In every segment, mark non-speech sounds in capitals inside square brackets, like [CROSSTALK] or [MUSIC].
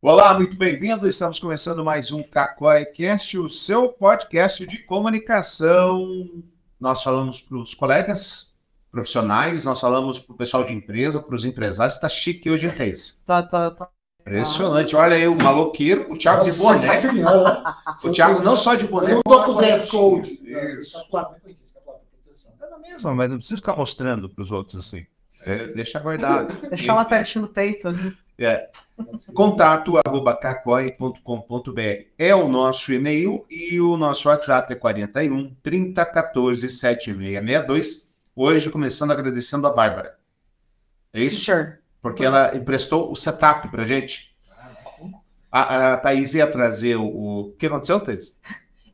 Olá, muito bem-vindo. Estamos começando mais um CacóiCast, o seu podcast de comunicação. Nós falamos para os colegas profissionais, nós falamos para o pessoal de empresa, para os empresários. Está chique hoje, Thaís. Tá, tá, tá. Impressionante. Olha aí o maloqueiro, o Thiago de Nossa boné. senhora. [LAUGHS] O Thiago não só de boné, Eu como tô com dress code. Isso. É mesmo, mas não precisa ficar mostrando para os outros assim. É, deixa guardado. Deixar lá pertinho do peito. É. Contato arroba cacoi.com.br é o nosso e-mail e o nosso WhatsApp é 41 30 14 7662. Hoje começando agradecendo a Bárbara. É isso? Sure. Porque ela emprestou o setup pra gente. A, a Thaís ia trazer o. O que aconteceu, Thaís?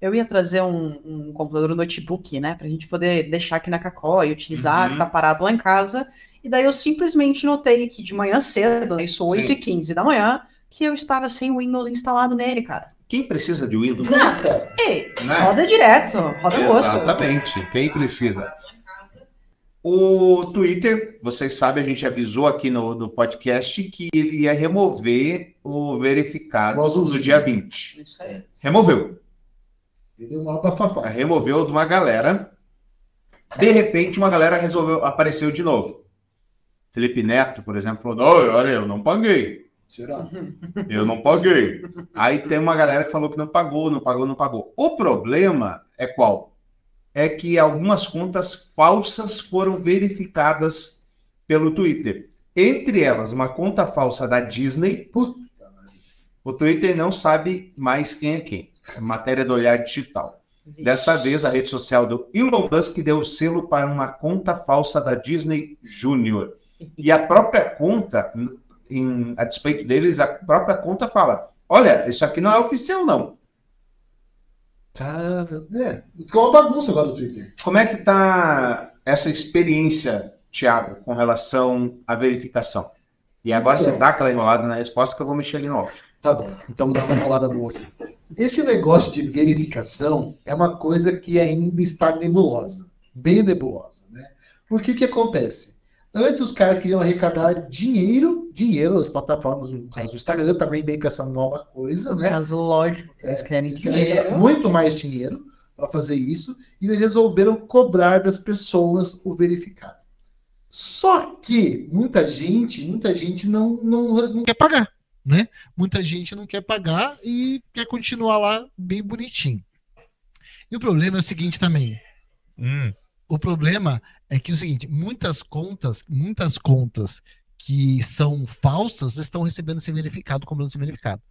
Eu ia trazer um, um computador um notebook, né? Pra gente poder deixar aqui na Cacó e utilizar, Uhum. que tá parado lá em casa. E daí eu simplesmente notei que de manhã cedo, né, isso 8 Sim. e 15 da manhã, que eu estava sem o Windows instalado nele, cara. Quem precisa de Windows? Ei, Né? roda direto, roda o osso. Exatamente. Quem precisa? O Twitter, vocês sabem, a gente avisou aqui no, no podcast que ele ia remover o verificado O azulzinho. no dia 20. Isso aí. Removeu. Ele deu uma bafafá. Removeu de uma galera. De repente, uma galera resolveu, apareceu de novo. Felipe Neto, por exemplo, falou: "Não, olha, eu não paguei. Será? Eu não paguei. Aí tem uma galera que falou que não pagou, não pagou, não pagou. O problema é qual? É que algumas contas falsas foram verificadas pelo Twitter. Entre elas, uma conta falsa da Disney. O Twitter não sabe mais quem é quem. É matéria do olhar digital. Dessa vez, a rede social do Elon Musk deu o selo para uma conta falsa da Disney Junior. E a própria conta, em, a despeito deles, a própria conta fala: olha, isso aqui não é oficial, não. Cara, é. Ficou uma bagunça agora no Twitter. Como é que tá essa experiência, Thiago, com relação à verificação? E agora você Então. dá aquela enrolada na resposta que eu vou mexer ali no áudio. Tá bom, então dá uma rolada no outro. Esse negócio de verificação é uma coisa que ainda está nebulosa. Bem nebulosa, né? Porque o que acontece? Antes os caras queriam arrecadar dinheiro, dinheiro, as plataformas, no caso o Instagram também vem com essa nova coisa, né? caso, lógico, eles querem Eles querem dinheiro. muito mais dinheiro para fazer isso e eles resolveram cobrar das pessoas o verificado. Só que muita gente, muita gente não, não, não quer pagar, né? Muita gente não quer pagar e quer continuar lá bem bonitinho. E o problema é o seguinte também. O problema é que é o seguinte, muitas contas, muitas contas que são falsas estão recebendo esse verificado, comprando esse verificado.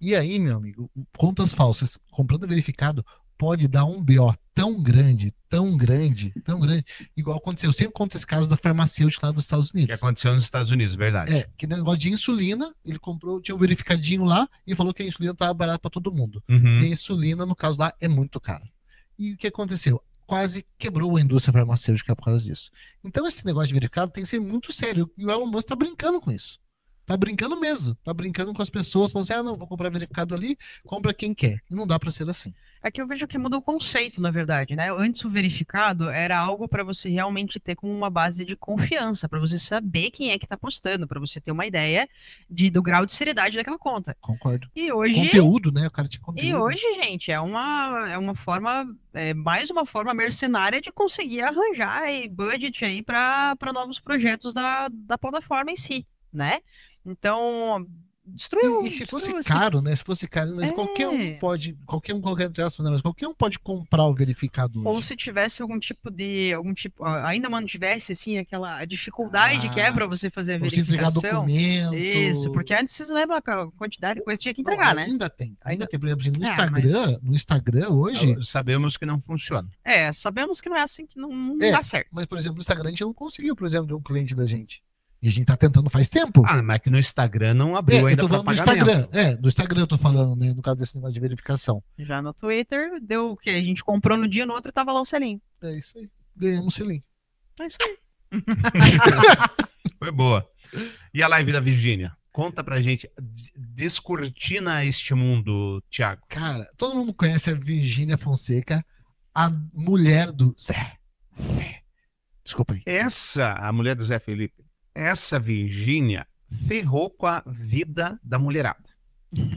E aí, meu amigo, contas falsas comprando verificado pode dar um BO tão grande, tão grande, tão grande, igual aconteceu. Eu sempre conto esse caso da farmacêutica lá dos Estados que Unidos. aconteceu nos Estados Unidos, verdade. É, que negócio de insulina, ele comprou, tinha um verificadinho lá e falou que a insulina estava barata para todo mundo. Uhum. E a insulina, no caso lá, é muito cara. E o que aconteceu? Quase quebrou a indústria farmacêutica por causa disso. Então, esse negócio de verificado tem que ser muito sério. E o Elon Musk tá brincando com isso. Tá brincando mesmo. Tá brincando com as pessoas. Falando assim, ah, não, vou comprar verificado ali, compra quem quer. E não dá para ser assim. É que eu vejo que muda o conceito, na verdade, né? Antes o verificado era algo para você realmente ter como uma base de confiança, para você saber quem é que tá postando, para você ter uma ideia de, do grau de seriedade daquela conta. Concordo. E hoje, Conteúdo, né? O cara tinha conteúdo. e hoje, gente, é uma, é uma forma, é mais uma forma mercenária de conseguir arranjar aí budget aí para novos projetos da, da plataforma em si, né? Então, destruiu. E, e se fosse destruiu, assim. caro, né? Se fosse caro, mas É. qualquer um pode, qualquer um, entre aspas, né, mas qualquer um pode comprar o verificado Ou se tivesse algum tipo de. algum tipo ah, Ainda mantivesse assim, aquela dificuldade que é Ah, para você fazer a Pra você entregar verificação. documento. Isso, porque antes vocês lembram a quantidade de coisa que tinha que Não, entregar, né? Ainda tem. Ainda tem, por exemplo, no Ah, Instagram, mas- no Instagram hoje, Sabemos que não funciona. É, sabemos que não é assim que não, não É. dá certo. Mas, por exemplo, no Instagram a gente não conseguiu, por exemplo, de um cliente da gente. E a gente tá tentando faz tempo. Ah, mas que no Instagram não é, abriu eu ainda tô para falando no. Instagram. É, do Instagram eu tô falando, né? No caso desse negócio de verificação. Já no Twitter, deu o que? A gente comprou no dia, no outro tava lá o selinho. É isso aí. Ganhamos um selinho. É isso aí. [LAUGHS] Foi boa. E a live da Virgínia? Conta pra gente. Descortina este mundo, Thiago. Cara, todo mundo conhece a Virgínia Fonseca, a mulher do Zé. Desculpa aí. Essa, a mulher do Zé Felipe, essa Virgínia ferrou com a vida da mulherada.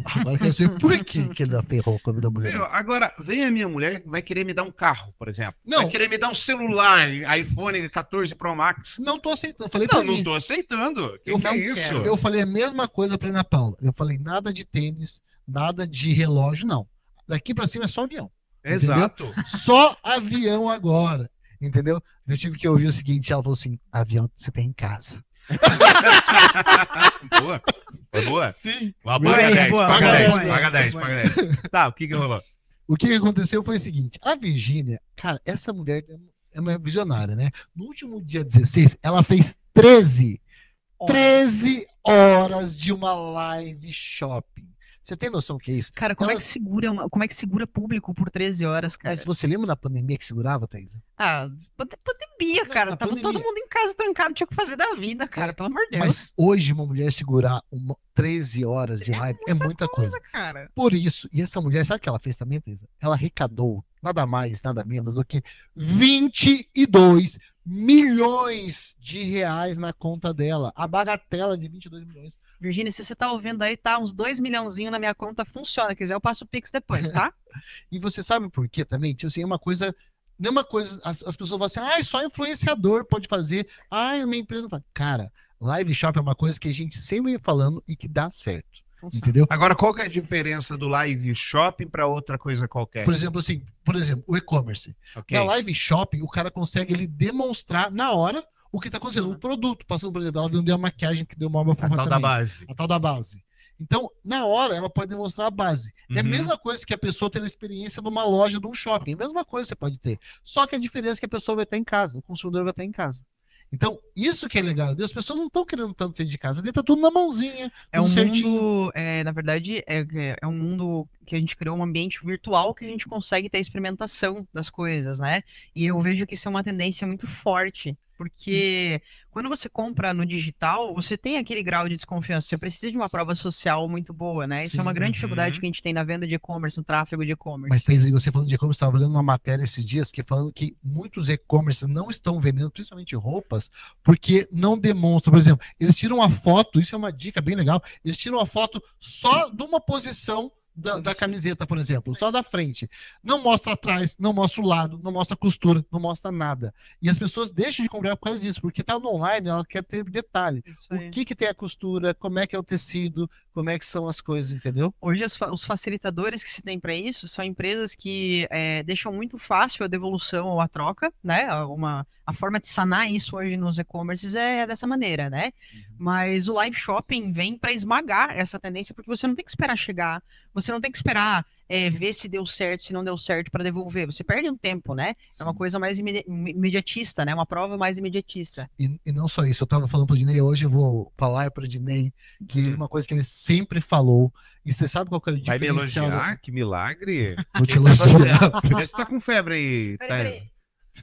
Agora eu quero saber por que, que ele ferrou com a vida da mulher. Meu, agora, vem a minha mulher vai querer me dar um carro, por exemplo. Não. Vai querer me dar um celular, iPhone 14 Pro Max. Não tô aceitando. Falei Não, não mim. tô aceitando. Que Eu que é isso? quero. Eu falei a mesma coisa pra Ana Paula. Eu falei nada de tênis, nada de relógio, não. Daqui pra cima é só avião. Exato. Só avião agora. Entendeu? Eu tive que ouvir o seguinte: ela falou assim: avião você tem em casa. [LAUGHS] boa. Foi boa. Sim. Lá, paga hein? 10, Boa, paga boa, 10, boa. paga 10, Boa. paga 10. Tá, o que que rolou? O que que aconteceu foi o seguinte: a Virgínia, cara, essa mulher é uma visionária, né? No último dia 16, ela fez 13, 13 horas de uma live shopping. Você tem noção do que é isso? Cara, como é que segura, uma- como é que segura público por 13 horas, cara? Mas você lembra da pandemia que segurava, Thaís? Ah, pande- pandemia, cara. na Tava pandemia. todo mundo em casa trancado, tinha o que fazer da vida, cara. Pelo amor de Deus. Mas hoje uma mulher segurar uma, 13 horas de live é muita coisa. cara. Por isso, e essa mulher, sabe o que ela fez também, Thaisa? Ela arrecadou nada mais, nada menos do que 22 milhões de reais na conta dela. A bagatela de 22 milhões. Virgínia, se você tá ouvindo aí, tá uns 2 milhãozinho na minha conta, funciona. Quiser, eu passo o Pix depois, tá? [LAUGHS] E você sabe por quê também? Tipo assim, é uma coisa. Não é uma coisa. As, as pessoas falam assim, ah, só influenciador pode fazer. Ah, minha empresa. Cara, live shop é uma coisa que a gente sempre vem falando e que dá certo. Funciona. Entendeu? Agora, qual que é a diferença do live shopping para outra coisa qualquer? Por exemplo, assim, por exemplo, o e-commerce. Ok. Na live shopping, o cara consegue ele demonstrar na hora o que está acontecendo. O produto, passando, por exemplo, ela vendeu a maquiagem que deu uma A forma tal da base. A tal da base. Então, na hora, ela pode demonstrar a base. É a Uhum. mesma coisa que a pessoa ter a experiência numa loja, de um shopping. É a mesma coisa que você pode ter. Só que a diferença é que a pessoa vai estar em casa, o consumidor vai estar em casa. Então, isso que é legal. As pessoas não estão querendo tanto sair de casa. Ali tá tudo na mãozinha. É um certinho. mundo, é, na verdade, é, é- é um mundo que a gente criou um ambiente virtual que a gente consegue ter experimentação das coisas, né? E eu vejo que isso é uma tendência muito forte, porque quando você compra no digital, você tem aquele grau de desconfiança, você precisa de uma prova social muito boa, né? Isso é uma Sim, grande uhum. dificuldade que a gente tem na venda de e-commerce, no tráfego de e-commerce. Mas aí você falando de e-commerce, estava lendo uma matéria esses dias que falando que muitos e-commerce não estão vendendo, principalmente roupas, porque não demonstram. Por exemplo, eles tiram uma foto, isso é uma dica bem legal, eles tiram uma foto só de uma posição da, da camiseta, por exemplo, só da frente. Não mostra atrás, não mostra o lado, não mostra a costura, não mostra nada. E as pessoas deixam de comprar por causa disso, porque tá no online, ela quer ter detalhe. O que que tem a costura, como é que é o tecido, como é que são as coisas, entendeu? Hoje os facilitadores que se tem para isso são empresas que é, deixam muito fácil a devolução ou a troca, né? A- Uma, a forma de sanar isso hoje nos e-commerces é dessa maneira, né? Mas o live shopping vem para esmagar essa tendência porque você não tem que esperar chegar, você não tem que esperar é, ver se deu certo, se não deu certo para devolver. Você perde um tempo, né? É uma Sim. coisa mais imedi- imediatista, né? Uma prova mais imediatista. E, e não só isso, eu tava falando pro Dinei, hoje eu vou falar pro Dinei que Hum. uma coisa que ele sempre falou, e você sabe qual que é o Vai me diferencial? elogiar? Que milagre. Vou te elogiar. Você tá com febre aí, Peraí, peraí.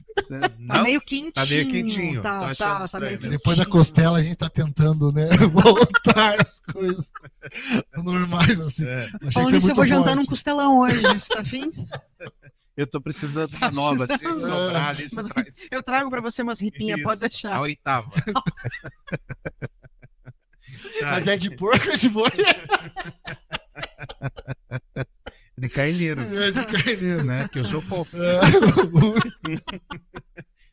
Thaís? Tá Não? meio quentinho. Tá meio quentinho. Tá, achando tá, tá meio quentinho. Depois da costela a gente tá tentando, né, [LAUGHS] voltar as coisas normais, assim. É, Achei que Falando foi nisso, eu vou jantar forte. num costelão hoje, você tá afim? [LAUGHS] eu tô precisando de uma nova, se precisando. sobrar ali, você Mas traz. eu trago pra você umas ripinhas, pode Isso, deixar. A oitava. [LAUGHS] Mas é de porco ou de boi? De carneiro, É de carneiro. né? Que eu sou fofo. É,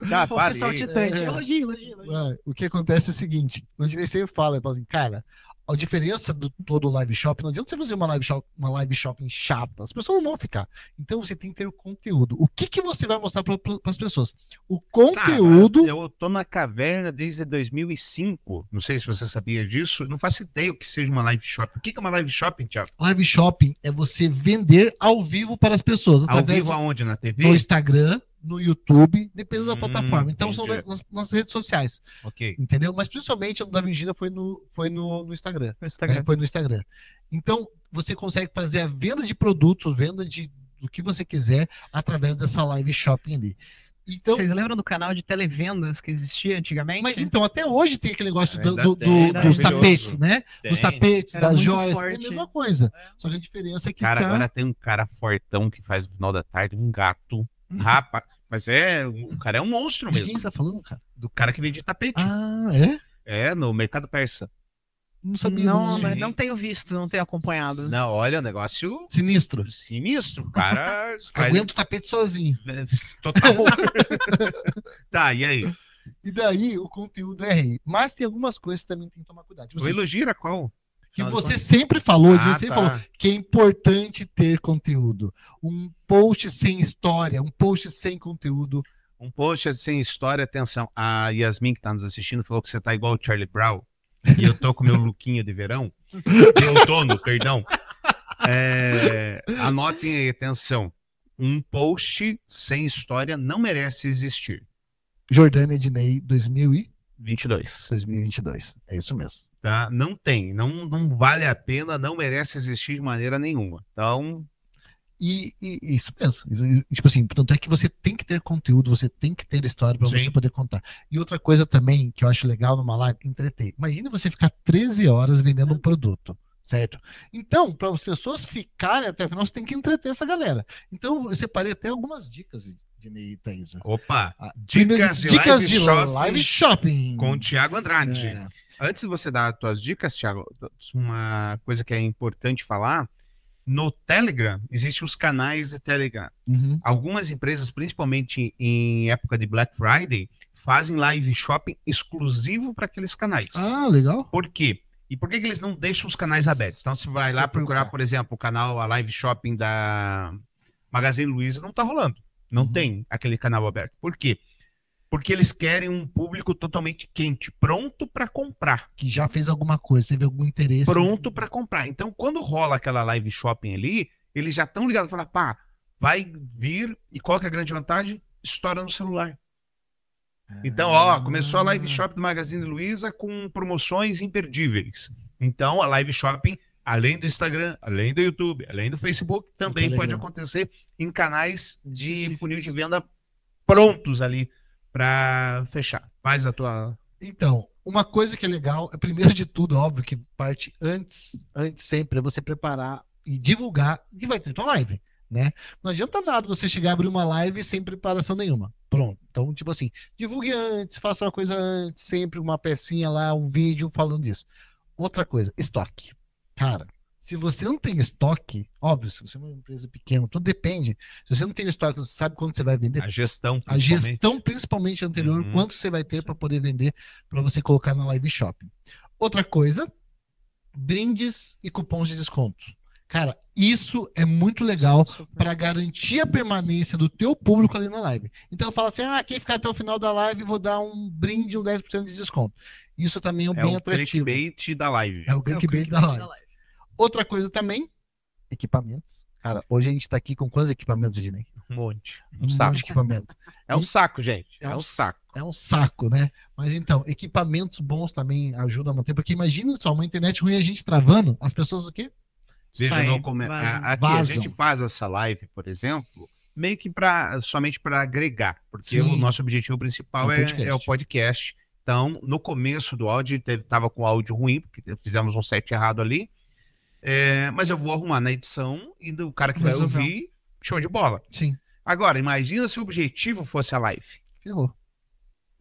Tá, Fofo. É. Elogio, elogio, elogio. O que acontece é o seguinte: o Dinei sempre fala, ele fala assim, cara, a diferença do todo live shopping, não adianta você fazer uma live, shop, uma live shopping chata, as pessoas não vão ficar. Então você tem que ter o conteúdo. O que, que você vai mostrar para as pessoas? O conteúdo. Cara, eu tô na caverna desde 2005. Não sei se você sabia disso. Não faço ideia o que seja uma live shopping. O que que é uma live shopping, Thiago? Live shopping é você vender ao vivo para as pessoas, Ao vivo aonde? Na TV? no Instagram, no YouTube, dependendo da Hum, plataforma. Então são entendi. nas, nas redes sociais, Ok. entendeu? Mas principalmente o da Virgínia foi no, foi no, no Instagram. No Instagram. né? Foi no Instagram. Então, você consegue fazer a venda de produtos, venda de do que você quiser através dessa live shopping ali. Então, Vocês lembram do canal de televendas que existia antigamente? mas então, até hoje tem aquele negócio do- do- tem, do- dos tapetes, né? Dos Tem. tapetes, Era das joias. É a forte. mesma coisa. Só que a diferença é que Cara, tá... agora tem um cara fortão que faz no final da tarde um gato. Rapa. Mas é. O cara é um monstro De mesmo. quem você tá falando, cara? Do cara que vende tapete. Ah, é? É, no mercado persa. Não sabia. Não, não. mas não tenho visto, não tenho acompanhado. Não, olha, o negócio Sinistro. sinistro. O cara [LAUGHS] Aguenta o tapete sozinho. Total. [LAUGHS] tá, e aí? E daí o conteúdo é rei. Mas tem algumas coisas que também tem que tomar cuidado. Tipo O assim, elogio era qual? Que você sempre falou, Ah, você sempre tá. falou que é importante ter conteúdo. Um post sem história, um post sem conteúdo. Um post sem história, atenção. A Yasmin, que tá nos assistindo, falou que você tá igual o Charlie Brown. E eu tô com meu lookinho de verão. De outono, [LAUGHS] perdão. É, anotem aí, atenção. Um post sem história não merece existir. Jordânia Ednei 2000 e 22. 2022. É isso mesmo. Tá? Não tem. Não, não vale a pena, não merece existir de maneira nenhuma. Então, E, e- isso mesmo. E, tipo assim, tanto é que você tem que ter conteúdo, você tem que ter história para você poder contar. E outra coisa também que eu acho legal numa live, entreter. Imagina você ficar 13 horas vendendo um produto, certo? Então, para as pessoas ficarem até o final, você tem que entreter essa galera. Então, eu separei até algumas dicas, Dinei e Thaisa. opa, Dicas primeiro, de dicas live de shopping live shopping. com o Thiago Andrade. É. Antes de você dar as tuas dicas, Thiago, uma coisa que é importante falar, no Telegram, existem os canais de Telegram. Uhum. Algumas empresas, principalmente em época de Black Friday, fazem live shopping exclusivo para aqueles canais. Ah, legal. Por quê? E por que, que eles não deixam os canais abertos? Então, você vai Isso lá procurar, por exemplo, o canal, a live shopping da Magazine Luiza, não tá rolando. Não Uhum. tem aquele canal aberto. Por quê? Porque eles querem um público totalmente quente, pronto para comprar. Que já fez alguma coisa, teve algum interesse. Pronto para comprar. Então, quando rola aquela live shopping ali, eles já estão ligados. Falar, pá, vai vir. E qual que é a grande vantagem? Estoura no celular. Então, ó, começou a live Ah. shopping do Magazine Luiza com promoções imperdíveis. Então, a live shopping, além do Instagram, além do YouTube, além do Facebook, também pode acontecer em canais de funil de venda prontos ali para fechar. Faz a tua. Então, uma coisa que é legal, é primeiro de tudo, óbvio que parte antes, antes sempre é você preparar e divulgar que vai ter tua live, né? Não adianta nada você chegar a abrir uma live sem preparação nenhuma. Pronto. Então, tipo assim, divulgue antes, faça uma coisa antes, sempre uma pecinha lá, um vídeo falando disso. Outra coisa, estoque. Cara, se você não tem estoque, óbvio, se você é uma empresa pequena, tudo depende. Se você não tem estoque, você sabe quando você vai vender, A gestão. a gestão, principalmente anterior, Uhum. quanto você vai ter para poder vender, para você colocar na live shopping. Outra coisa, brindes e cupons de desconto. Cara, isso é muito legal para garantir a permanência do teu público ali na live. Então fala assim: "Ah, quem ficar até o final da live, vou dar um brinde, um 10% de desconto". Isso também é, É bem o atrativo. clickbait da live. É o É o clickbait da clickbait live. Outra coisa também, equipamentos. Cara, hoje a gente tá aqui com quantos equipamentos, Dinei? Um monte. Um Um monte saco. de equipamento. É um saco, gente. É É um um saco. É um saco, né? Mas então, equipamentos bons também ajudam a manter, porque imagina só, uma internet ruim a gente travando, as pessoas o quê? Veja no come... vaza. a- Vazam. gente faz essa live, por exemplo, meio que para somente para agregar, porque Sim. o nosso objetivo principal É o é, podcast. é o podcast. Então, no começo do áudio, teve, tava com áudio ruim, porque fizemos um set errado ali. É, mas eu vou arrumar na edição e o cara que vai Resolveu. ouvir, show de bola. Sim, Agora, imagina se o objetivo fosse a live. ferrou.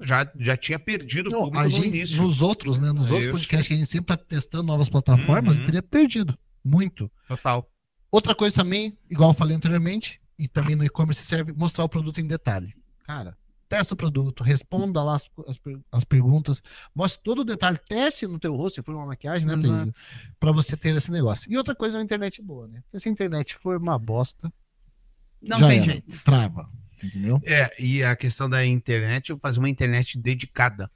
Já, já tinha perdido o público a no gente, início. nos outros, né? Nos outros Isso. podcasts que a gente sempre tá testando novas plataformas, Uhum. eu teria perdido. Muito. Total. Outra coisa também, igual eu falei anteriormente, e também no e-commerce serve mostrar o produto em detalhe. Cara, testa o produto, responda lá as, as, as perguntas, mostre todo o detalhe, teste no teu rosto, se for uma maquiagem, né. Thaisa? Pra você ter esse negócio. E outra coisa é uma internet boa, né? Porque se a internet for uma bosta, Não já tem era. jeito. Trava. Entendeu? É, e a questão da internet, eu fazer uma internet dedicada.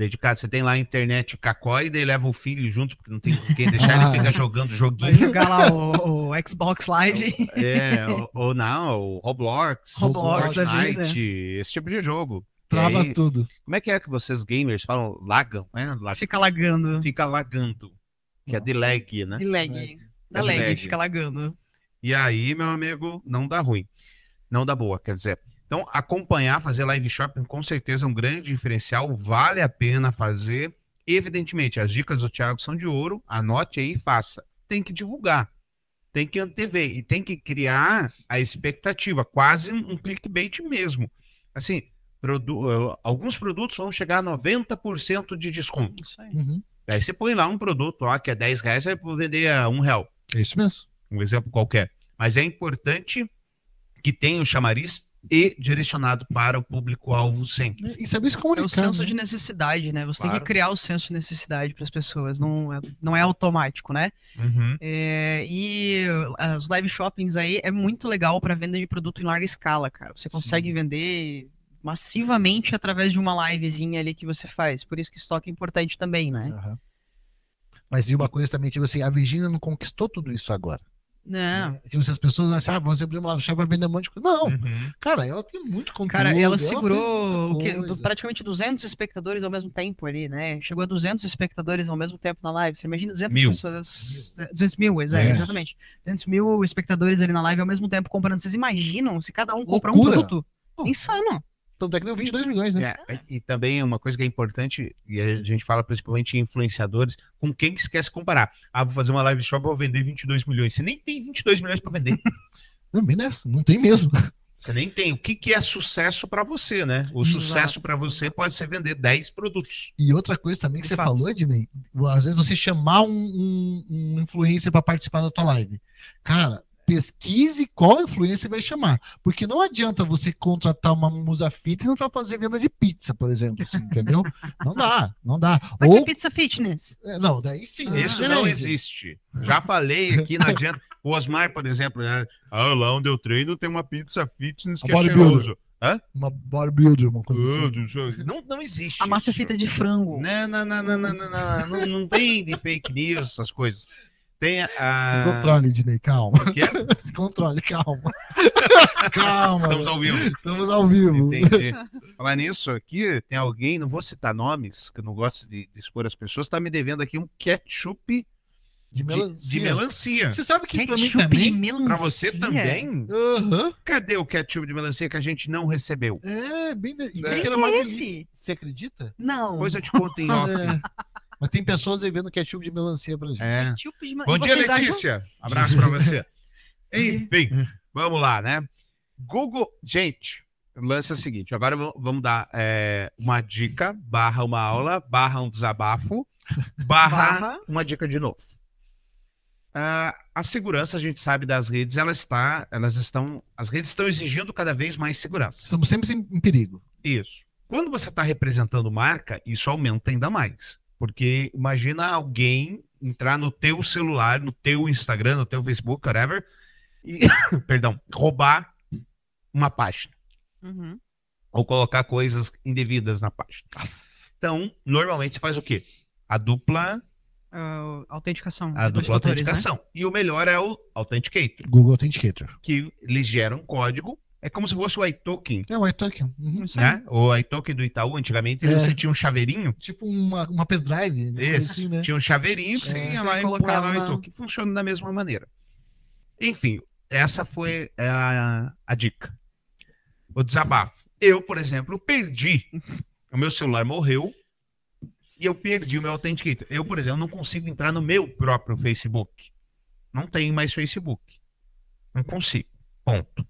Dedicada. Você tem lá a internet cacó e daí leva o filho junto, porque não tem quem deixar, Ah. ele fica jogando Vai joguinho. jogar lá o, o Xbox [LAUGHS] Live. É, ou, ou não, o Roblox, Roblox da Fortnite, esse tipo de jogo. Trava aí, tudo. Como é que é que vocês gamers falam? Lagam, né? Lag- Fica lagando. Fica lagando. Que é de Nossa. lag, né? De lag. Lag. Da É lag, lag. fica lagando. E aí, meu amigo, não dá ruim. Não dá boa, quer dizer. Então, acompanhar, fazer live shopping, com certeza é um grande diferencial. Vale a pena fazer. Evidentemente, as dicas do Thiago são de ouro. Anote aí e faça. Tem que divulgar. Tem que antever. E tem que criar a expectativa. Quase um clickbait mesmo. Assim, produ- eh, alguns produtos vão chegar a 90% de desconto. Isso aí. Uhum. Daí você põe lá um produto lá que é 10 reais, vai vender a um real. É isso mesmo. Um exemplo qualquer. Mas é importante que tenha o chamariz e direcionado para o público-alvo sempre. E saber se É comunicar. o senso né? de necessidade, né? Você tem Claro. que criar o senso de necessidade para as pessoas, não é, não é automático, né? Uhum. É, e os live shoppings aí é muito legal para venda de produto em larga escala, cara. Você consegue vender massivamente através de uma livezinha ali que você faz. Por isso que estoque é importante também, né? Aham. Mas e uma coisa também, tipo assim, a Virgínia não conquistou tudo isso agora. Não. né? Tipo, se as pessoas acham, ah, você abriu uma live shop vai vender um monte de coisa. Não, Uhum. cara, ela tem muito conteúdo. Cara, ela fez segurou coisa. praticamente 200 espectadores ao mesmo tempo ali, né? Chegou a 200 espectadores ao mesmo tempo na live. Você imagina 200 Mil. pessoas. 200 mil, exa- É. exatamente. 200 mil espectadores ali na live ao mesmo tempo comprando. Vocês imaginam se cada um comprar um produto? Pô. Insano. Tanto é que deu 22 milhões, né? É, e também uma coisa que é importante, e a gente fala principalmente em influenciadores, com quem que esquece comparar. Ah, vou fazer uma live shop, vou vender 22 milhões. Você nem tem 22 milhões para vender. [LAUGHS] Não, bem nessa, não tem mesmo. [LAUGHS] Você nem tem. O que, que é sucesso para você, né? O Exato. sucesso para você pode ser vender 10 produtos. E outra coisa também que De você fato. falou, Ednei, às vezes você chamar um, um, um influencer para participar da tua live. Cara, pesquise qual influencer vai chamar. Porque não adianta você contratar uma musa fitness para fazer venda de pizza, por exemplo, assim, entendeu? [LAUGHS] Não dá, não dá. Vai Ou, pizza fitness. é, não, daí sim. é Isso não diferente. existe. Já falei aqui, não adianta. O Osmar, por exemplo, né? Ah, lá onde eu treino tem uma pizza fitness que A é cheiroso. Uma bodybuilder, uma coisa Ah, assim. não. Não, não existe. A massa isso. feita de frango. Não, não, não, não, não, não, não, não, não tem de fake news, essas coisas. Tem Se a. controle, Ednei, calma. [LAUGHS] Se controle, calma. [LAUGHS] calma. Estamos ao vivo. Estamos ao vivo. Entendi. Falar nisso aqui, tem alguém, não vou citar nomes, que eu não gosto de, de expor as pessoas, tá me devendo aqui um ketchup De de, melancia. de melancia. Você sabe que pra mim Ketchup de também. melancia. Pra você também? Aham. Cadê o ketchup de melancia que a gente não recebeu? É, bem. E É. que era uma é delícia. Você acredita? Não. Depois eu te conto em [LAUGHS] off. É. Mas tem pessoas aí vendo ketchup de melancia pra gente. É. De Bom dia, acham- Letícia. Abraço pra você. [LAUGHS] Enfim, vamos lá, né? Google. Gente, o lance é o seguinte: agora vamos dar é, uma dica, barra uma aula, barra um desabafo, [LAUGHS] barra, Barra. uma dica de novo. Ah, a segurança, a gente sabe das redes, ela está, elas estão, as redes estão exigindo cada vez mais segurança. Estamos sempre em em perigo. Isso. Quando você está representando marca, isso aumenta ainda mais. Porque imagina alguém entrar no teu celular, no teu Instagram, no teu Facebook, whatever, e, [COUGHS] perdão, roubar uma página. Uhum. Ou colocar coisas indevidas na página. Nossa. Então, normalmente você faz o quê? A dupla, Ah, autenticação. a dupla né? autenticação. E o melhor é o Authenticator, Google Authenticator. que eles geram um código. É como se fosse o iToken, É o iToken. Uhum. Isso né? O iToken do Itaú, antigamente, É. você tinha um chaveirinho Tipo uma, uma pendrive. né? Esse. Assim, né? Tinha um chaveirinho que você É. ia Você lá e colocava no que funciona da mesma maneira. Enfim, essa foi a, a dica. O desabafo. Eu, por exemplo, perdi. O meu celular morreu e eu perdi o meu Authenticator. Eu, por exemplo, não consigo entrar no meu próprio Facebook. Não tenho mais Facebook. Não consigo. Ponto.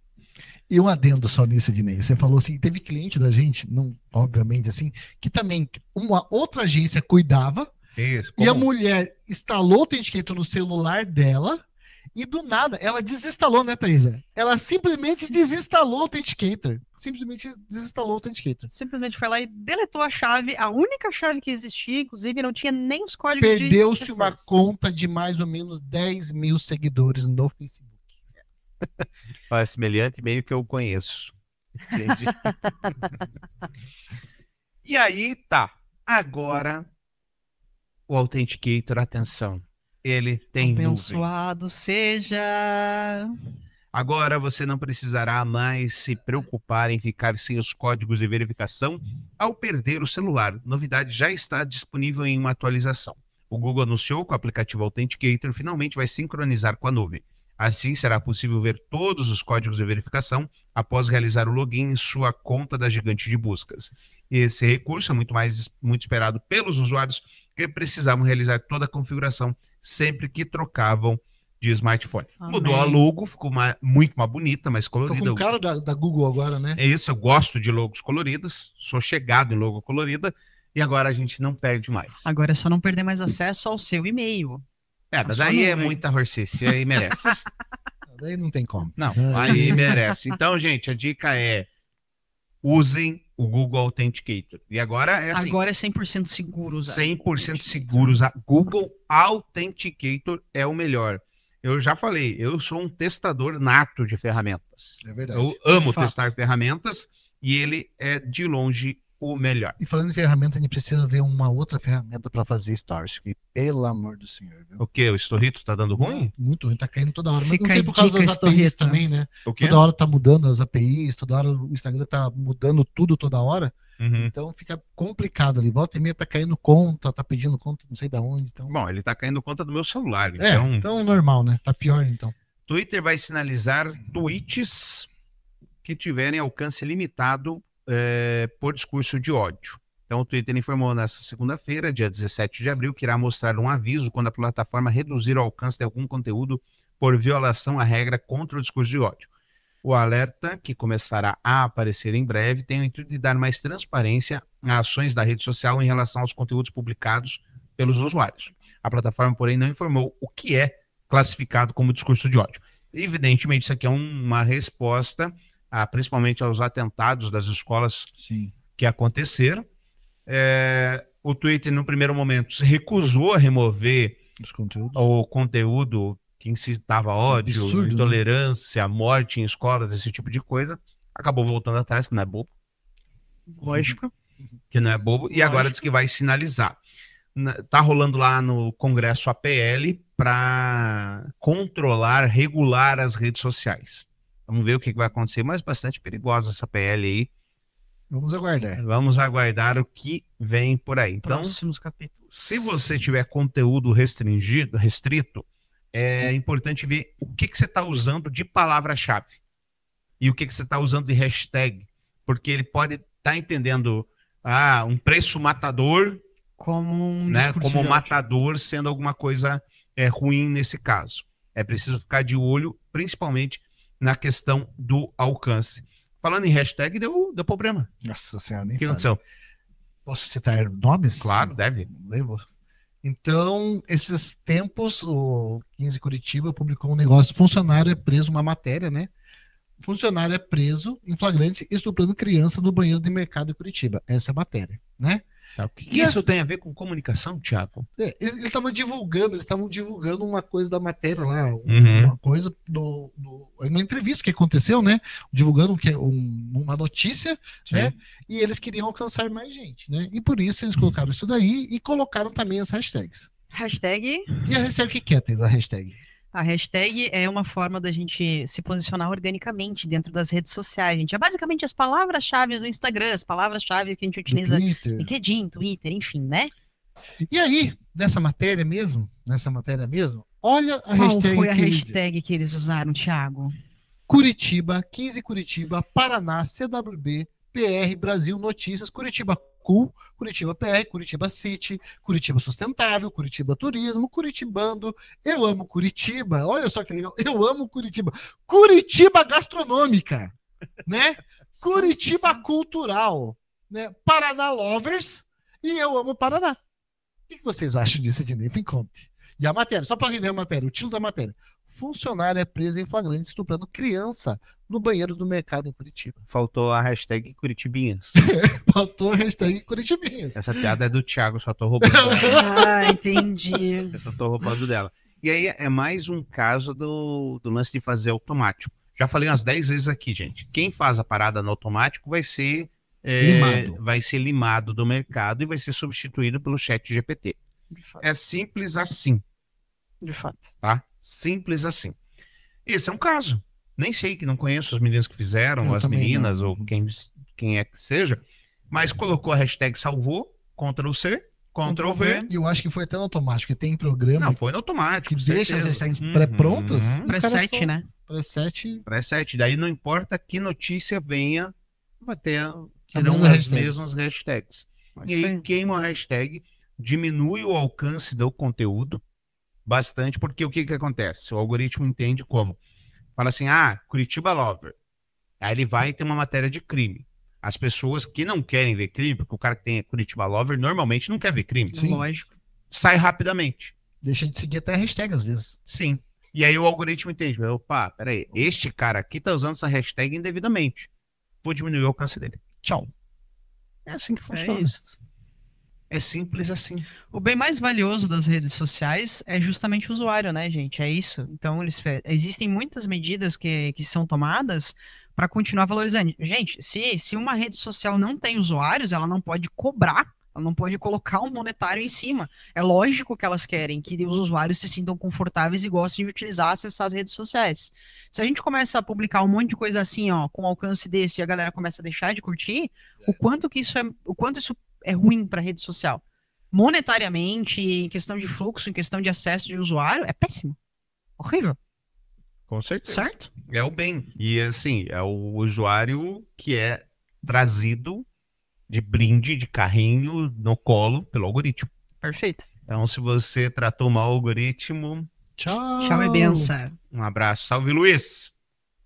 E um adendo só nisso, Ednei. Você falou assim, teve cliente da gente, não, obviamente assim, que também uma outra agência cuidava Isso. e a mulher instalou o Authenticator no celular dela e do nada ela desinstalou, né, Thaisa? Ela simplesmente desinstalou o Authenticator. Simplesmente desinstalou o Authenticator. Simplesmente foi lá e deletou a chave, a única chave que existia, inclusive não tinha nem os códigos de Perdeu-se uma conta de mais ou menos 10 mil seguidores no Facebook. É semelhante, meio que eu conheço. Entendi. [LAUGHS] e aí, tá. Agora, o Authenticator, atenção. Ele tem nuvem. Abençoado seja. Agora você não precisará mais se preocupar em ficar sem os códigos de verificação ao perder o celular. Novidade já está disponível em uma atualização. O Google anunciou que o aplicativo Authenticator finalmente vai sincronizar com a nuvem. Assim, será possível ver todos os códigos de verificação após realizar o login em sua conta da gigante de buscas. Esse recurso é muito mais muito esperado pelos usuários que precisavam realizar toda a configuração sempre que trocavam de smartphone. Amém. Mudou a logo, ficou ma- muito mais bonita, mais Tô com colorida. o cara da, da Google agora, né? É isso, eu gosto de logos coloridas, sou chegado em logo colorida. E agora a gente não perde mais. Agora é só não perder mais acesso ao seu e-mail. É, mas aí é muita horcice, aí merece. [LAUGHS] Daí não tem como. Não, aí [LAUGHS] merece. Então, gente, a dica é usem o Google Authenticator. E agora é assim, Agora é 100% seguro usar. 100% seguros. A Google Authenticator é o melhor. Eu já falei, eu sou um testador nato de ferramentas. É verdade. Eu amo testar ferramentas e ele é de longe o melhor. E falando em ferramenta, a gente precisa ver uma outra ferramenta para fazer stories. Que, pelo amor do senhor, viu? O que? O Storrito tá dando ruim? Muito ruim, tá caindo toda hora. Mas Fica não sei por causa das APIs também, né? Toda hora tá mudando as APIs, toda hora o Instagram tá mudando tudo toda hora. Uhum. Então fica complicado ali. Volta e meia tá caindo conta, tá pedindo conta, não sei da onde. Então... Bom, ele tá caindo conta do meu celular. É, Então, então normal, né? Tá pior então. Twitter vai sinalizar tweets que tiverem alcance limitado eh, por discurso de ódio. Então, o Twitter informou nesta segunda-feira, dia 17 de abril, que irá mostrar um aviso quando a plataforma reduzir o alcance de algum conteúdo por violação à regra contra o discurso de ódio. O alerta, que começará a aparecer em breve, tem o intuito de dar mais transparência a ações da rede social em relação aos conteúdos publicados pelos usuários. A plataforma, porém, não informou o que é classificado como discurso de ódio. Evidentemente, isso aqui é um- uma resposta, a, principalmente aos atentados das escolas Sim. que aconteceram. É, o Twitter, no primeiro momento, se recusou a remover Os conteúdos. o conteúdo que incitava ódio, absurdo, né? intolerância, morte em escolas, esse tipo de coisa. Acabou voltando atrás, que não é bobo, Lógico. que não é bobo, e agora diz que vai sinalizar. Na- Tá rolando lá no Congresso a PL para controlar, regular as redes sociais. Vamos ver o que vai acontecer, mas bastante perigosa essa PL aí. Vamos aguardar. Vamos aguardar o que vem por aí. Então, Próximos capítulos. se você tiver conteúdo restringido, restrito, é importante ver o que, que você está usando de palavra-chave e o que, que você está usando de hashtag, porque ele pode estar entendendo ah, um preço matador, Como um né, como matador sendo alguma coisa é, ruim nesse caso. É preciso ficar de olho, principalmente na questão do alcance. Falando em hashtag, deu, deu problema. Nossa senhora, nem O que aconteceu? Posso citar nomes? Claro, deve. Devo. Então, esses tempos, o 15 Curitiba publicou um negócio. Funcionário é preso, uma matéria, né? Funcionário é preso em flagrante estuprando criança no banheiro de mercado em Curitiba. Essa é a matéria, né? Tá, O que, que isso tem a ver com comunicação, Tiago? É, eles estavam divulgando, eles estavam divulgando uma coisa da matéria lá, um- Uhum. uma coisa do, do- uma entrevista que aconteceu, né? Divulgando que um- uma notícia, né? E eles queriam alcançar mais gente, né? E por isso eles colocaram isso daí e colocaram também as hashtags. Hashtag. E a hashtag o que que é, Thaís, a hashtag? A hashtag é uma forma da gente se posicionar organicamente dentro das redes sociais, gente. É basicamente as palavras-chave do Instagram, as palavras-chave que a gente utiliza no Twitter. LinkedIn, Twitter, enfim, né? E aí, nessa matéria mesmo, nessa matéria mesmo, olha a Qual hashtag foi a que hashtag que eles usaram, Thiago? Curitiba, 15 Curitiba, Paraná, CWB, PR, Brasil, Notícias, Curitiba Cool, Curitiba PR, Curitiba City, Curitiba Sustentável, Curitiba Turismo, Curitibando, eu amo Curitiba, olha só que legal, eu amo Curitiba, Curitiba Gastronômica, né? [LAUGHS] Curitiba Cultural, né? Paraná Lovers e eu amo Paraná. O que vocês acham disso, Ednei? Me conte. E a matéria, só para rever a matéria, o título da matéria. Funcionário é preso em flagrante estuprando criança no banheiro do mercado em Curitiba. Faltou a hashtag Curitibinhas. [LAUGHS] Faltou a hashtag Curitibinhas. Essa piada é do Thiago, só tô roubando dela. [LAUGHS] Ah, entendi. Eu só tô roubando dela. E aí é mais um caso do, do lance de fazer automático. Já falei umas 10 vezes aqui, gente. Quem faz a parada no automático vai ser é, Limado. vai ser limado do mercado e vai ser substituído pelo chat GPT. De fato. É simples assim, De fato. tá? Simples assim. Esse é um caso. Nem sei que não conheço os meninos que fizeram, Eu as também meninas, não. ou quem, quem é que seja, mas colocou a hashtag salvou, Ctrl C, Ctrl V. E eu acho que foi até no automático, que tem programa Não, foi no automático. que deixa as certeza. hashtags Uhum. pré-prontas. cara Preset, só- né? Preset. Preset. Daí não importa que notícia venha, vai ter terão mesma as hashtags. mesmas hashtags. Mas E aí queima a hashtag, diminui o alcance do conteúdo bastante, porque o que, que acontece? O algoritmo entende como? Fala assim, ah, Curitiba Lover. Aí ele vai ter uma matéria de crime. As pessoas que não querem ver crime, porque o cara que tem Curitiba Lover normalmente não quer ver crime, Sim. Lógico. sai rapidamente. Deixa de seguir até a hashtag às vezes. Sim. E aí o algoritmo entende, opa, peraí, este cara aqui tá usando essa hashtag indevidamente. Vou diminuir o alcance dele. Tchau. É assim que É funciona. isso. É simples assim. O bem mais valioso das redes sociais é justamente o usuário, né, gente? É isso. Então, eles existem muitas medidas que, que são tomadas para continuar valorizando. Gente, se, se uma rede social não tem usuários, ela não pode cobrar, ela não pode colocar um monetário em cima. É lógico que elas querem que os usuários se sintam confortáveis e gostem de utilizar, acessar as redes sociais. Se a gente começa a publicar um monte de coisa assim, ó, com alcance desse, e a galera começa a deixar de curtir, o quanto que isso é, o quanto isso é ruim para a rede social monetariamente, em questão de fluxo, em questão de acesso de usuário, é péssimo. Horrível, Com certeza. certo? É o bem. E assim, é o usuário que é trazido de brinde, de carrinho no colo pelo algoritmo. Perfeito. Então, se você tratou mal o algoritmo, Tchau. Tchau e benção. um abraço. Salve, Luiz!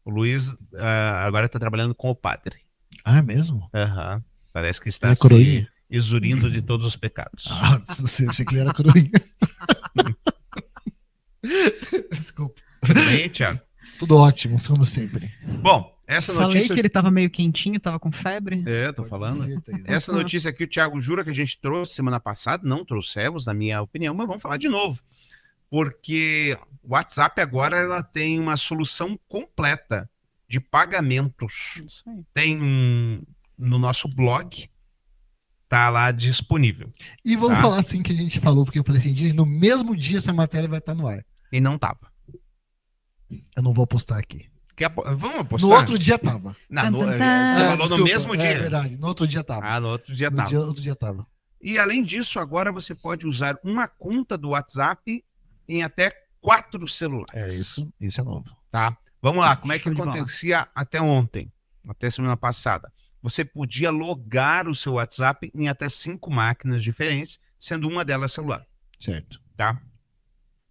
O Luiz ah, agora está trabalhando com o padre. Ah, é mesmo? Aham. Parece que está é se coroinha? Exurindo de todos os pecados. Ah, você, você que ele era coroinha. Desculpa. Tudo bem, Thiago? Tudo ótimo, como sempre. Bom, essa Falei notícia. que ele tava meio quentinho, tava com febre. É, tô Pode falando. dizer, Thaís. Essa notícia aqui o Thiago jura que a gente trouxe semana passada, não trouxemos, na minha opinião, mas vamos falar de novo. Porque o WhatsApp agora ela tem uma solução completa de pagamentos. Isso aí. Tem no nosso blog, tá lá disponível. E vamos Tá. falar assim que a gente falou, porque eu falei assim, "Gente, no mesmo dia essa matéria vai estar no ar. E não tava. Eu não vou postar aqui. Apo- vamos apostar? No outro dia tava. Não, no- tan, você. Ah, falou no desculpa, mesmo É dia. verdade, no outro dia tava. ah, no outro dia no tava. dia, outro dia tava. E além disso, agora você pode usar uma conta do WhatsApp em até quatro celulares. É isso, isso é novo. tá? Vamos lá, como é que acontecia até ontem, até semana passada? Você podia logar o seu WhatsApp em até cinco máquinas diferentes, sendo uma delas celular, Certo. tá?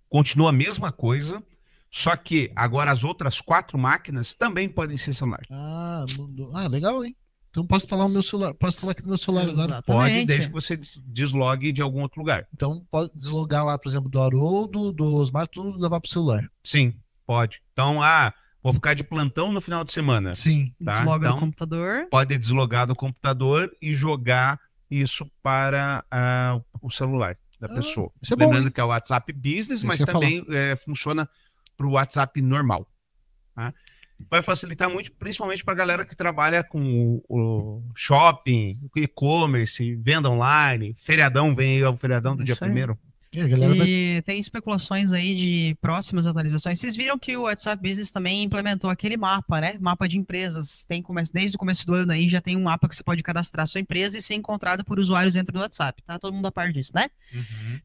Continua a mesma coisa, só que agora as outras quatro máquinas também podem ser celulares. Ah, mudou. ah, legal, hein? Então posso instalar o meu celular. Posso instalar aqui no meu celular agora. Pode, desde que você des- deslogue de algum outro lugar. Então pode deslogar lá, por exemplo, do Haroldo, do Osmar, tudo levar pro celular. Sim, pode. Então, ah, vou ficar de plantão no final de semana. Sim. Tá, Desloga então- no computador. Pode deslogar do computador e jogar isso para ah, o celular da Ah, pessoa. isso é bom, Lembrando que é o WhatsApp Business, mas também eh, funciona para o WhatsApp normal. tá? Vai facilitar muito, principalmente para a galera que trabalha com o, o shopping, o e-commerce, venda online, feriadão, vem aí o feriadão do dia Isso aí. primeiro. E a galera vai... E tem especulações aí de próximas atualizações. Vocês viram que o WhatsApp Business também implementou aquele mapa, né? Mapa de empresas. Tem desde o começo do ano aí já tem um mapa que você pode cadastrar sua empresa e ser encontrado por usuários dentro do WhatsApp, tá? Todo mundo a par disso, né?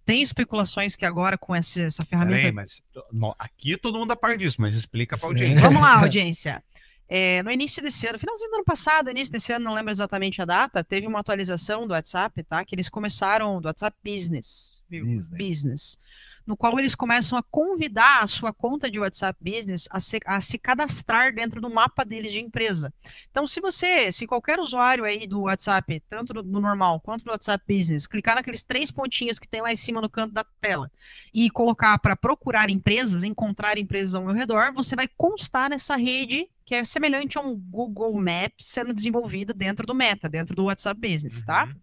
Tem especulações que agora com essa, essa ferramenta Peraí, mas no- aqui todo mundo a par disso, mas explica Sim. audiência. Vamos lá, [LAUGHS] audiência. É, no início desse ano, finalzinho do ano passado, início desse ano, não lembro exatamente a data, teve uma atualização do WhatsApp, tá? Que eles começaram do WhatsApp Business? Business. Business, no qual eles começam a convidar a sua conta de WhatsApp Business a se, a se cadastrar dentro do mapa deles de empresa. Então, se você, se qualquer usuário aí do WhatsApp, tanto do, do normal quanto do WhatsApp Business, clicar naqueles três pontinhos que tem lá em cima no canto da tela e colocar para procurar empresas, encontrar empresas ao meu redor, você vai constar nessa rede que é semelhante a um Google Maps sendo desenvolvido dentro do Meta, dentro do WhatsApp Business, tá? Uhum.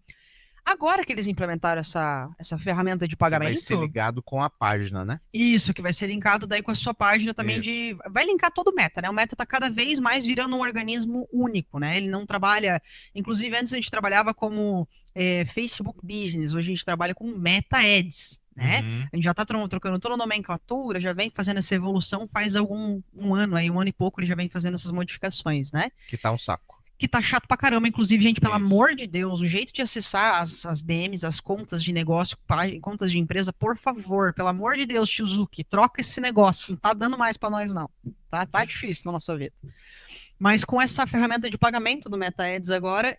Agora que eles implementaram essa, essa ferramenta de Vai pagamento, ser ligado com a página, né? isso, que vai ser linkado daí com a sua página também de. Vai linkar todo o Meta, né? O Meta tá cada vez mais virando um organismo único, né? Ele não trabalha. Inclusive, antes a gente trabalhava como eh, Facebook Business, hoje a gente trabalha com Meta Ads, né? Uhum. A gente já tá tro- trocando toda a nomenclatura, já vem fazendo essa evolução faz algum um ano aí, um ano e pouco, ele já vem fazendo essas modificações, né? Que tá um saco. que tá chato pra caramba. Inclusive, gente, pelo Isso. amor de Deus, o jeito de acessar as, as BMs, as contas de negócio, contas de empresa, por favor, pelo amor de Deus, tio Zuki, troca esse negócio. Não tá dando mais pra nós, não. Tá, tá difícil na nossa vida. Mas com essa ferramenta de pagamento do Meta Ads agora,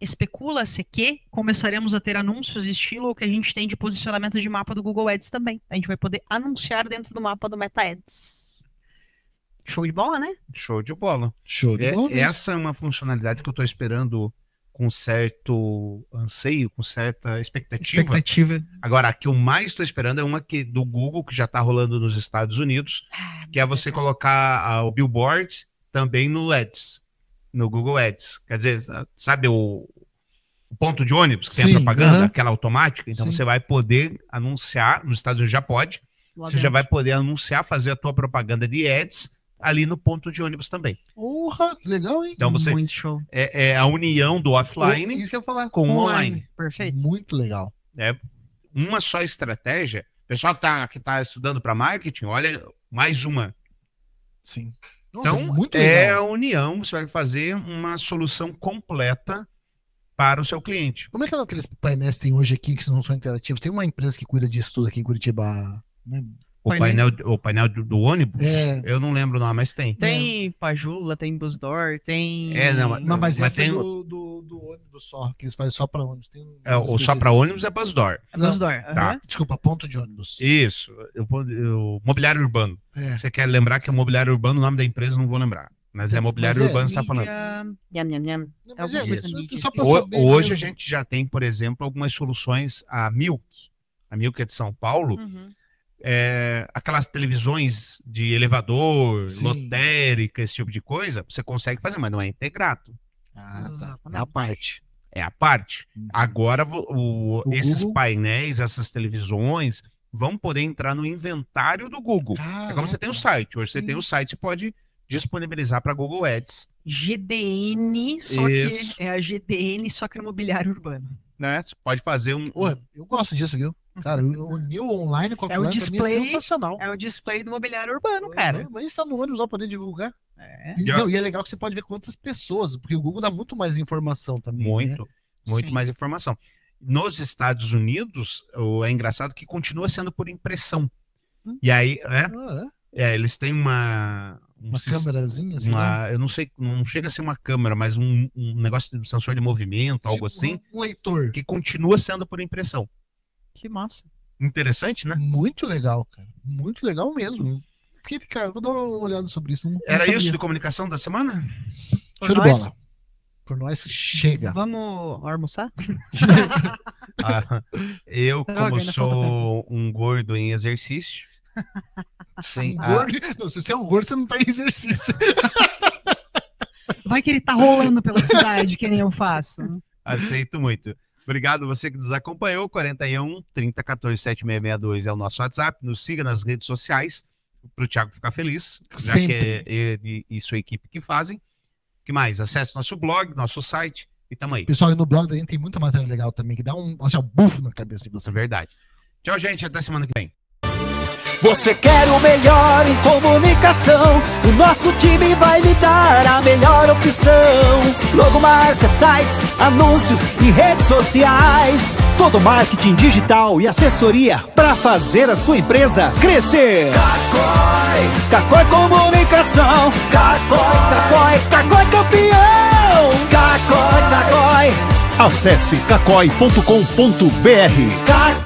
especula-se que começaremos a ter anúncios estilo o que a gente tem de posicionamento de mapa do Google Ads também. A gente vai poder anunciar dentro do mapa do Meta Ads. Show de bola, né? Show de bola. Show de É- bola. essa é uma funcionalidade que eu estou esperando com certo anseio, com certa expectativa. Expectativa. Agora, a que eu mais estou esperando é uma que, do Google, que já está rolando nos Estados Unidos, que é você colocar ah, o billboard também no Ads, no Google Ads. Quer dizer, sabe o, o ponto de ônibus que tem Sim, a propaganda, aham. aquela automática? Então Sim. você vai poder anunciar, nos Estados Unidos já pode, Lá você já vai poder anunciar, fazer a tua propaganda de Ads ali no ponto de ônibus também. Porra, que legal, hein? Então você Muito show. é, é a união do offline Isso que eu falar. com o online. Perfeito. Muito legal. uma só estratégia. O pessoal que tá, que tá estudando para marketing, olha, mais uma. Sim. Nossa, Então, muito é legal. a união, você vai fazer uma solução completa para o seu cliente. Como é que é aqueles painéis que tem hoje aqui que não são interativos? Tem uma empresa que cuida disso tudo aqui em Curitiba. né? O Painel. painel, o painel do, do ônibus, É, eu não lembro o nome, mas tem. Tem Pajula, tem Busdor, tem. É, não, não, mas, Mas tem é o- do, do, do ônibus só, que eles fazem só para ônibus. Tem um É, o só para ônibus é Buzzdoor. É Busdor. Tá. Desculpa, ponto de ônibus. Isso. Eu, o mobiliário urbano. É. Você quer lembrar que é mobiliário urbano, o nome da empresa eu não vou lembrar. Mas é mobiliário Mas é, urbano, você tá falando. Mídia- Nham, nham, nham. Não, É mas é, hoje a gente já tem, por exemplo, algumas soluções. A Milk, a Milk é de São Paulo, Uhum. É, aquelas televisões de elevador, Sim. lotérica, esse tipo de coisa, você consegue fazer, mas não é integrado. Ah, tá. Exatamente. É a parte. É a parte. Uhum. Agora, o- O esses Google- painéis, essas televisões, vão poder entrar no inventário do Google. É como você tem o site. Hoje você Sim. tem o site, você pode disponibilizar para Google Ads. GDN, só Isso. que é a GDN, só que no mobiliário urbano. Né? Você pode fazer um. Pô, eu gosto disso, viu? Cara, o New Online com a É pra mim display- é sensacional. É o display do mobiliário urbano, cara. Mas isso tá no ônibus, vai poder divulgar. É. E, não, e é legal que você pode ver quantas pessoas, porque o Google dá muito mais informação também. né? Muito, muito Sim. mais informação. Nos Estados Unidos, o- é engraçado que continua sendo por impressão. Hum. E aí, é, Ah, é, eles têm uma. um é? Uma câmerazinha, assim, né? eu não sei, não chega a ser uma câmera, mas um, um negócio de sensor de movimento, algo Tipo, assim, Um leitor. que continua sendo por impressão. Que massa. Interessante, né? Muito legal, cara. Muito legal mesmo. Porque, cara, vou dar uma olhada sobre isso. não- não Era sabia. isso de comunicação da semana? Por Show de bola. Por nós, chega. Vamos almoçar? [LAUGHS] Ah, eu, Droga, como sou um gordo em exercício, sim, Um ah, gordo, não, se você é um gordo, você não tá em exercício. Vai que ele tá rolando pela cidade, que nem eu faço. aceito muito. Obrigado você que nos acompanhou. 41 30 14 7662 é o nosso WhatsApp. Nos siga nas redes sociais para o Thiago ficar feliz, já Sempre. que é ele e sua equipe que fazem. O que mais? Acesse nosso blog, nosso site e tamo aí. Pessoal, e no blog da gente tem muita matéria legal também, que dá um, assim, um bufo na cabeça de vocês. é verdade. Tchau, gente. Até semana que vem. Você quer o melhor em comunicação? O nosso time vai lhe dar a melhor opção. Logomarca, sites, anúncios e redes sociais. Todo marketing digital e assessoria para fazer a sua empresa crescer. Cacói, Cacói Comunicação. Cacói, Cacói, Cacói campeão. Cacói, Cacói. Acesse cacói.com.br. Cacói.